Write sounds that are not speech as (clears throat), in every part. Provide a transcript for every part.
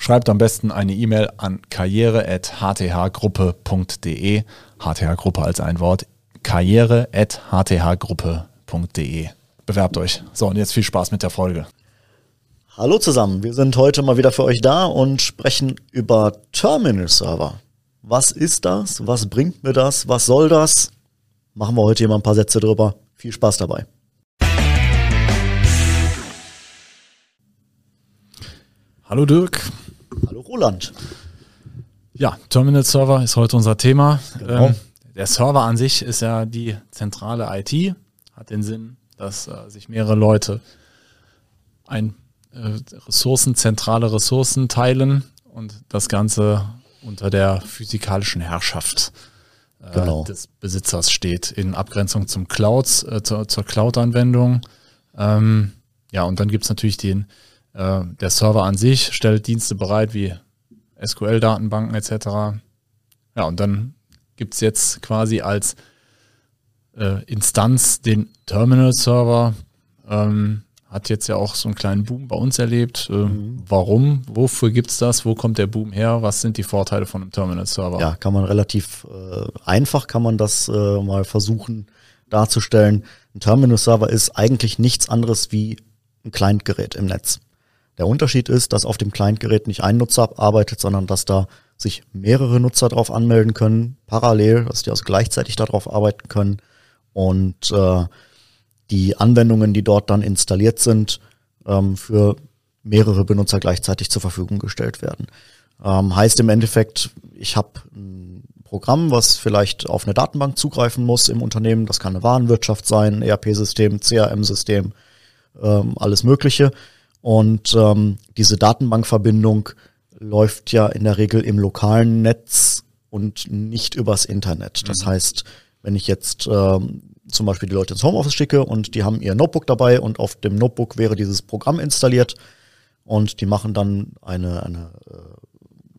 Schreibt am besten eine E-Mail an karriere.hthgruppe.de. HTH-Gruppe als ein Wort. karriere.hthgruppe.de. Bewerbt euch. So, und jetzt viel Spaß mit der Folge. Hallo zusammen, wir sind heute mal wieder für euch da und sprechen über Terminal Server. Was ist das? Was bringt mir das? Was soll das? Machen wir heute hier mal ein paar Sätze drüber. Viel Spaß dabei. Hallo Dirk. Hallo Roland. Ja, Terminal Server ist heute unser Thema. Genau. Ähm, der Server an sich ist ja die zentrale IT, hat den Sinn, dass äh, sich mehrere Leute ein äh, Ressourcen, zentrale Ressourcen teilen und das Ganze unter der physikalischen Herrschaft äh, genau. des Besitzers steht, in Abgrenzung zum Clouds, äh, zur, zur Cloud-Anwendung. Ähm, ja, und dann gibt es natürlich den, äh, der Server an sich, stellt Dienste bereit wie SQL-Datenbanken etc. Ja, und dann gibt es jetzt quasi als äh, Instanz den Terminal-Server. Ähm, hat jetzt ja auch so einen kleinen Boom bei uns erlebt. Äh, mhm. Warum? Wofür gibt es das? Wo kommt der Boom her? Was sind die Vorteile von einem Terminal-Server? Ja, kann man relativ äh, einfach, kann man das äh, mal versuchen darzustellen. Ein Terminal-Server ist eigentlich nichts anderes wie ein Client-Gerät im Netz. Der Unterschied ist, dass auf dem Client-Gerät nicht ein Nutzer arbeitet, sondern dass da sich mehrere Nutzer drauf anmelden können, parallel, dass die also gleichzeitig darauf arbeiten können. Und äh, die Anwendungen, die dort dann installiert sind, ähm, für mehrere Benutzer gleichzeitig zur Verfügung gestellt werden. Ähm, heißt im Endeffekt, ich habe ein Programm, was vielleicht auf eine Datenbank zugreifen muss im Unternehmen. Das kann eine Warenwirtschaft sein, ERP-System, CRM-System, ähm, alles Mögliche. Und ähm, diese Datenbankverbindung läuft ja in der Regel im lokalen Netz und nicht übers Internet. Das mhm. heißt, wenn ich jetzt ähm, zum Beispiel die Leute ins Homeoffice schicke und die haben ihr Notebook dabei und auf dem Notebook wäre dieses Programm installiert und die machen dann eine, eine äh,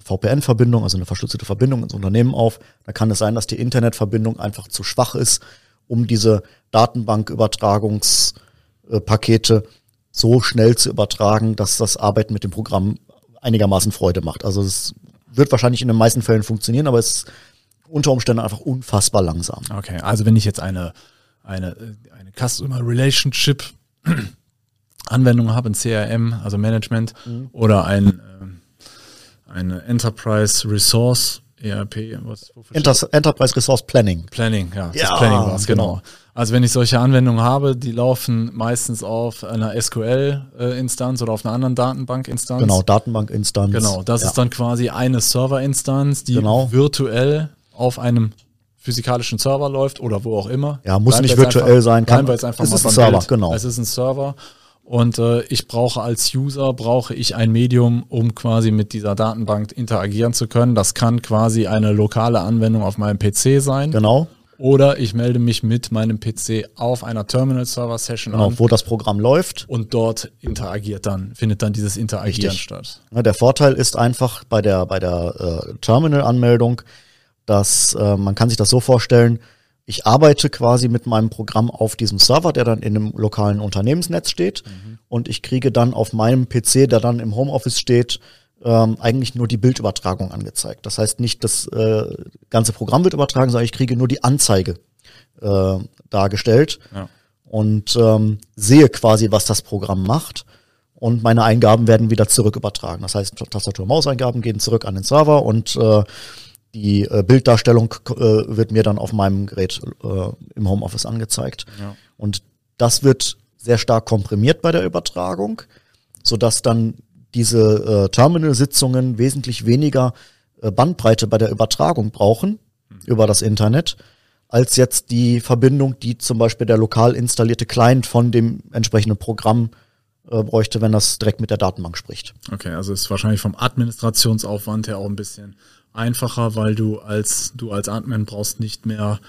VPN-Verbindung, also eine verschlüsselte Verbindung ins Unternehmen auf, dann kann es sein, dass die Internetverbindung einfach zu schwach ist, um diese Datenbankübertragungspakete so schnell zu übertragen, dass das Arbeiten mit dem Programm einigermaßen Freude macht. Also es wird wahrscheinlich in den meisten Fällen funktionieren, aber es ist unter Umständen einfach unfassbar langsam. Okay, also wenn ich jetzt eine eine, eine Customer Relationship (clears throat) Anwendung habe, ein CRM, also Management, mhm. oder ein, äh, eine Enterprise Resource ERP, was, Enter Enterprise Resource Planning. Planning, ja, ja das Planning war es, genau. genau. Also wenn ich solche Anwendungen habe, die laufen meistens auf einer SQL-Instanz oder auf einer anderen Datenbank-Instanz. Genau, Datenbank-Instanz. Genau, das ja. ist dann quasi eine Server-Instanz, die genau. virtuell auf einem physikalischen Server läuft oder wo auch immer. Ja, muss nicht virtuell einfach, sein. Kann, es ist ein Server, Bild. genau. Es ist ein Server. Und äh, ich brauche als User, brauche ich ein Medium, um quasi mit dieser Datenbank interagieren zu können. Das kann quasi eine lokale Anwendung auf meinem PC sein. Genau. Oder ich melde mich mit meinem PC auf einer Terminal-Server-Session genau, an. Wo das Programm läuft. Und dort interagiert dann, findet dann dieses Interagieren Richtig. statt. Ja, der Vorteil ist einfach bei der, bei der äh, Terminal-Anmeldung, dass äh, man kann sich das so vorstellen, ich arbeite quasi mit meinem Programm auf diesem Server, der dann in einem lokalen Unternehmensnetz steht mhm. und ich kriege dann auf meinem PC, der dann im Homeoffice steht, ähm, eigentlich nur die Bildübertragung angezeigt. Das heißt nicht, das äh, ganze Programm wird übertragen, sondern ich kriege nur die Anzeige äh, dargestellt ja. und ähm, sehe quasi, was das Programm macht und meine Eingaben werden wieder zurück übertragen. Das heißt, Tastatur-Maus-Eingaben gehen zurück an den Server und äh, die äh, Bilddarstellung äh, wird mir dann auf meinem Gerät äh, im Homeoffice angezeigt. Ja. Und das wird sehr stark komprimiert bei der Übertragung, sodass dann diese äh, Terminal-Sitzungen wesentlich weniger äh, Bandbreite bei der Übertragung brauchen mhm. über das Internet, als jetzt die Verbindung, die zum Beispiel der lokal installierte Client von dem entsprechenden Programm äh, bräuchte, wenn das direkt mit der Datenbank spricht. Okay, also ist wahrscheinlich vom Administrationsaufwand her auch ein bisschen einfacher, weil du als du als Admin brauchst nicht mehr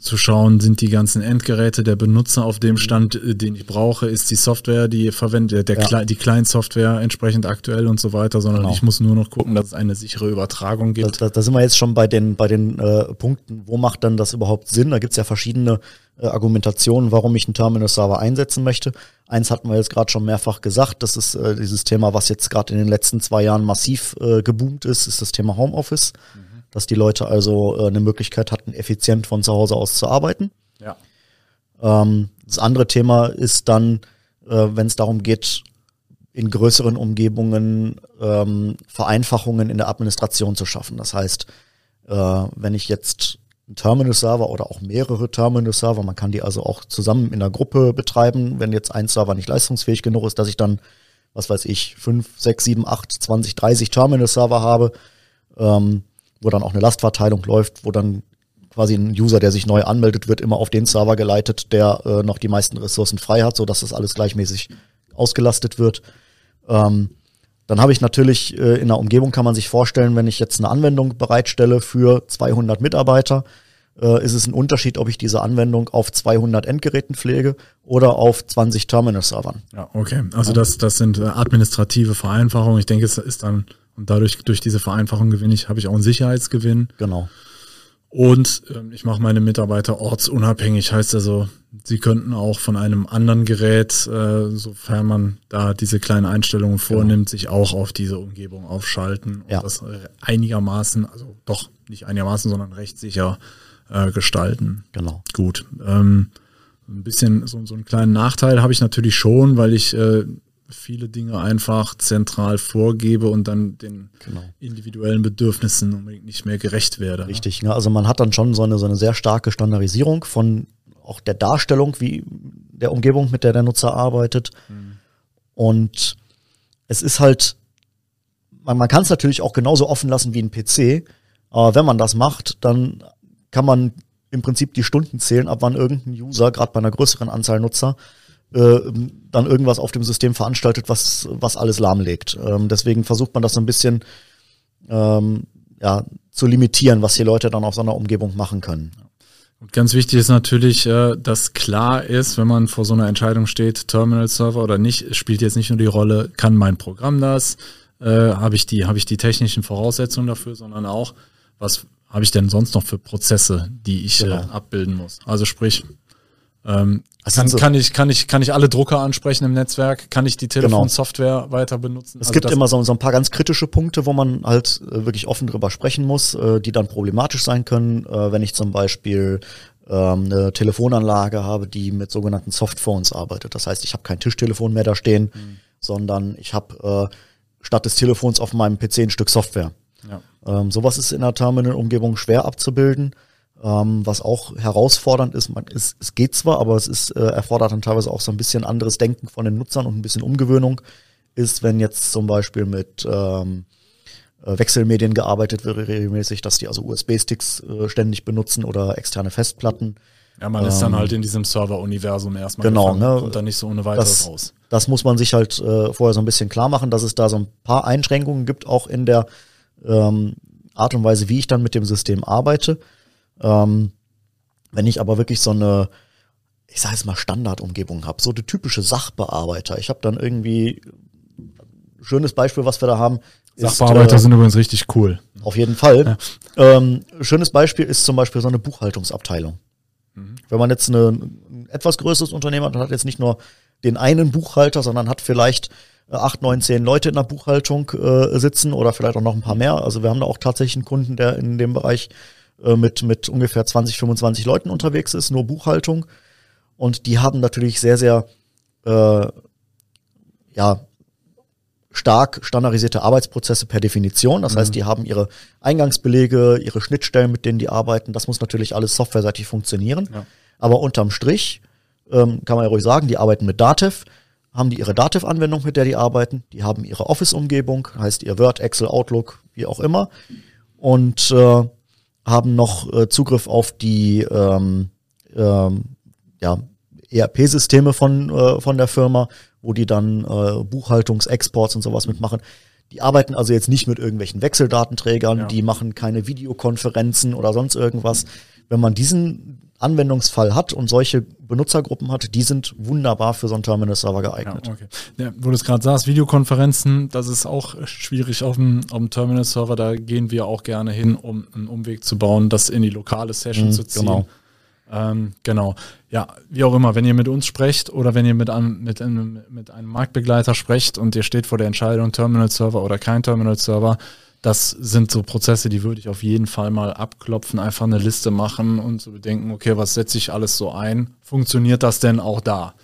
zu schauen, sind die ganzen Endgeräte der Benutzer auf dem Stand, äh, den ich brauche, ist die Software, die verwendet, der, ja. die Client-Software entsprechend aktuell und so weiter, sondern genau. ich muss nur noch gucken, dass es eine sichere Übertragung gibt. Da, da, da sind wir jetzt schon bei den, bei den äh, Punkten, wo macht dann das überhaupt Sinn? Da gibt es ja verschiedene äh, Argumentationen, warum ich einen Terminal-Server einsetzen möchte. Eins hatten wir jetzt gerade schon mehrfach gesagt, das ist äh, dieses Thema, was jetzt gerade in den letzten zwei Jahren massiv äh, geboomt ist, ist das Thema Homeoffice. Mhm dass die Leute also äh, eine Möglichkeit hatten, effizient von zu Hause aus zu arbeiten. Ja. Ähm, das andere Thema ist dann, äh, wenn es darum geht, in größeren Umgebungen ähm, Vereinfachungen in der Administration zu schaffen. Das heißt, äh, wenn ich jetzt einen Terminal-Server oder auch mehrere Terminal-Server, man kann die also auch zusammen in einer Gruppe betreiben, wenn jetzt ein Server nicht leistungsfähig genug ist, dass ich dann, was weiß ich, 5, 6, 7, 8, 20, 30 Terminal-Server habe, ähm, wo dann auch eine Lastverteilung läuft, wo dann quasi ein User, der sich neu anmeldet, wird immer auf den Server geleitet, der äh, noch die meisten Ressourcen frei hat, sodass das alles gleichmäßig ausgelastet wird. Ähm, dann habe ich natürlich äh, in der Umgebung kann man sich vorstellen, wenn ich jetzt eine Anwendung bereitstelle für 200 Mitarbeiter, äh, ist es ein Unterschied, ob ich diese Anwendung auf 200 Endgeräten pflege oder auf 20 Terminal-Servern. Ja, okay. Also das, das sind äh, administrative Vereinfachungen. Ich denke, es ist dann und dadurch, durch diese Vereinfachung gewinne ich, habe ich auch einen Sicherheitsgewinn. Genau. Und ähm, ich mache meine Mitarbeiter ortsunabhängig, heißt also, sie könnten auch von einem anderen Gerät, äh, sofern man da diese kleinen Einstellungen genau. vornimmt, genau. sich auch auf diese Umgebung aufschalten und ja. das einigermaßen, also doch nicht einigermaßen, sondern recht sicher äh, gestalten. Genau. Gut. Ähm, ein bisschen so, so einen kleinen Nachteil habe ich natürlich schon, weil ich äh, viele Dinge einfach zentral vorgebe und dann den genau. individuellen Bedürfnissen unbedingt nicht mehr gerecht werde. Ne? Richtig, ne? also man hat dann schon so eine, so eine sehr starke Standardisierung von auch der Darstellung, wie der Umgebung, mit der der Nutzer arbeitet. Mhm. Und es ist halt, man, man kann es natürlich auch genauso offen lassen wie ein PC, aber wenn man das macht, dann kann man im Prinzip die Stunden zählen, ab wann irgendein User, gerade bei einer größeren Anzahl Nutzer, äh, dann irgendwas auf dem System veranstaltet, was, was alles lahmlegt. Ähm, deswegen versucht man das so ein bisschen ähm, ja, zu limitieren, was die Leute dann auf so einer Umgebung machen können. Und ganz wichtig ist natürlich, äh, dass klar ist, wenn man vor so einer Entscheidung steht, Terminal-Server oder nicht, spielt jetzt nicht nur die Rolle, kann mein Programm das, äh, habe ich, die, hab ich die technischen Voraussetzungen dafür, sondern auch, was habe ich denn sonst noch für Prozesse, die ich genau. äh, abbilden muss. Also sprich, ähm, kann, so kann, ich, kann, ich, kann ich alle Drucker ansprechen im Netzwerk? Kann ich die genau. Telefonsoftware genau. weiter benutzen? Es also gibt immer so, so, ein paar ganz kritische Punkte, wo man halt äh, wirklich offen drüber sprechen muss, äh, die dann problematisch sein können, äh, wenn ich zum Beispiel ähm, eine Telefonanlage habe, die mit sogenannten Softphones arbeitet. Das heißt, ich habe kein Tischtelefon mehr da stehen, mhm. sondern ich habe äh, statt des Telefons auf meinem PC ein Stück Software. Ja. Ähm, sowas ist in der Terminal-Umgebung schwer abzubilden. Ähm, was auch herausfordernd ist, man, es, es geht zwar, aber es ist, äh, erfordert dann teilweise auch so ein bisschen anderes Denken von den Nutzern und ein bisschen Umgewöhnung, ist, wenn jetzt zum Beispiel mit ähm, äh, Wechselmedien gearbeitet wird regelmäßig, dass die also USB-Sticks äh, ständig benutzen oder externe Festplatten. Ja, man ähm, ist dann halt in diesem Server-Universum erstmal genau, ne, und dann nicht so ohne weiteres das, raus. Das muss man sich halt äh, vorher so ein bisschen klar machen, dass es da so ein paar Einschränkungen gibt, auch in der ähm, Art und Weise, wie ich dann mit dem System arbeite. Ähm, wenn ich aber wirklich so eine, ich sage jetzt mal Standardumgebung habe, so die typische Sachbearbeiter. Ich habe dann irgendwie schönes Beispiel, was wir da haben. Sachbearbeiter ist, äh, sind übrigens richtig cool. Auf jeden Fall. Ja. Ähm, schönes Beispiel ist zum Beispiel so eine Buchhaltungsabteilung. Mhm. Wenn man jetzt eine, ein etwas größeres Unternehmen hat, hat jetzt nicht nur den einen Buchhalter, sondern hat vielleicht äh, acht, neun, zehn Leute in der Buchhaltung äh, sitzen oder vielleicht auch noch ein paar mehr. Also wir haben da auch tatsächlich einen Kunden, der in dem Bereich äh, mit, mit ungefähr 20, 25 Leuten unterwegs ist, nur Buchhaltung. Und die haben natürlich sehr, sehr äh, ja, stark standardisierte Arbeitsprozesse per Definition. Das mhm. heißt, die haben ihre Eingangsbelege, ihre Schnittstellen, mit denen die arbeiten. Das muss natürlich alles softwareseitig funktionieren. Ja. Aber unterm Strich ähm, kann man ja ruhig sagen, die arbeiten mit Dativ, haben die ihre Dativ-Anwendung, mit der die arbeiten. Die haben ihre Office-Umgebung, heißt ihr Word, Excel, Outlook, wie auch immer. Und äh, haben noch äh, Zugriff auf die ähm, ähm, ja, ERP-Systeme von, äh, von der Firma, wo die dann äh, Buchhaltungs-Exports und sowas mitmachen. Die arbeiten also jetzt nicht mit irgendwelchen Wechseldatenträgern, ja. die machen keine Videokonferenzen oder sonst irgendwas. Wenn man diesen Anwendungsfall hat und solche Benutzergruppen hat, die sind wunderbar für so einen Terminal-Server geeignet. Ja, okay. ja, wo du es gerade sagst, Videokonferenzen, das ist auch schwierig auf dem, auf dem Terminal-Server. Da gehen wir auch gerne hin, um einen Umweg zu bauen, das in die lokale Session mhm, zu ziehen. Genau. Ähm, genau. Ja, wie auch immer, wenn ihr mit uns sprecht oder wenn ihr mit einem, mit, einem, mit einem Marktbegleiter sprecht und ihr steht vor der Entscheidung Terminal-Server oder kein Terminal-Server, das sind so Prozesse, die würde ich auf jeden Fall mal abklopfen, einfach eine Liste machen und zu so bedenken, okay, was setze ich alles so ein? Funktioniert das denn auch da?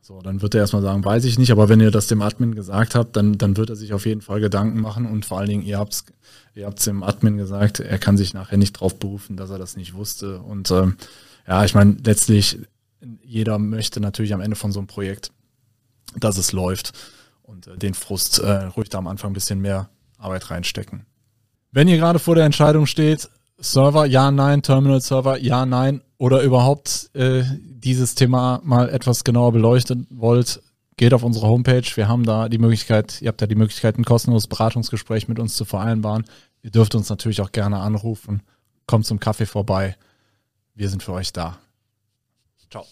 So, dann wird er erstmal sagen, weiß ich nicht, aber wenn ihr das dem Admin gesagt habt, dann, dann wird er sich auf jeden Fall Gedanken machen und vor allen Dingen, ihr habt es ihr habt's dem Admin gesagt, er kann sich nachher nicht drauf berufen, dass er das nicht wusste. Und ähm, ja, ich meine, letztlich, jeder möchte natürlich am Ende von so einem Projekt, dass es läuft und äh, den Frust äh, ruhig da am Anfang ein bisschen mehr Arbeit reinstecken. Wenn ihr gerade vor der Entscheidung steht, Server, ja, nein, Terminal-Server, ja, nein, oder überhaupt äh, dieses Thema mal etwas genauer beleuchten wollt, geht auf unsere Homepage. Wir haben da die Möglichkeit, ihr habt da die Möglichkeit, ein kostenloses Beratungsgespräch mit uns zu vereinbaren. Ihr dürft uns natürlich auch gerne anrufen. Kommt zum Kaffee vorbei. Wir sind für euch da. Ciao.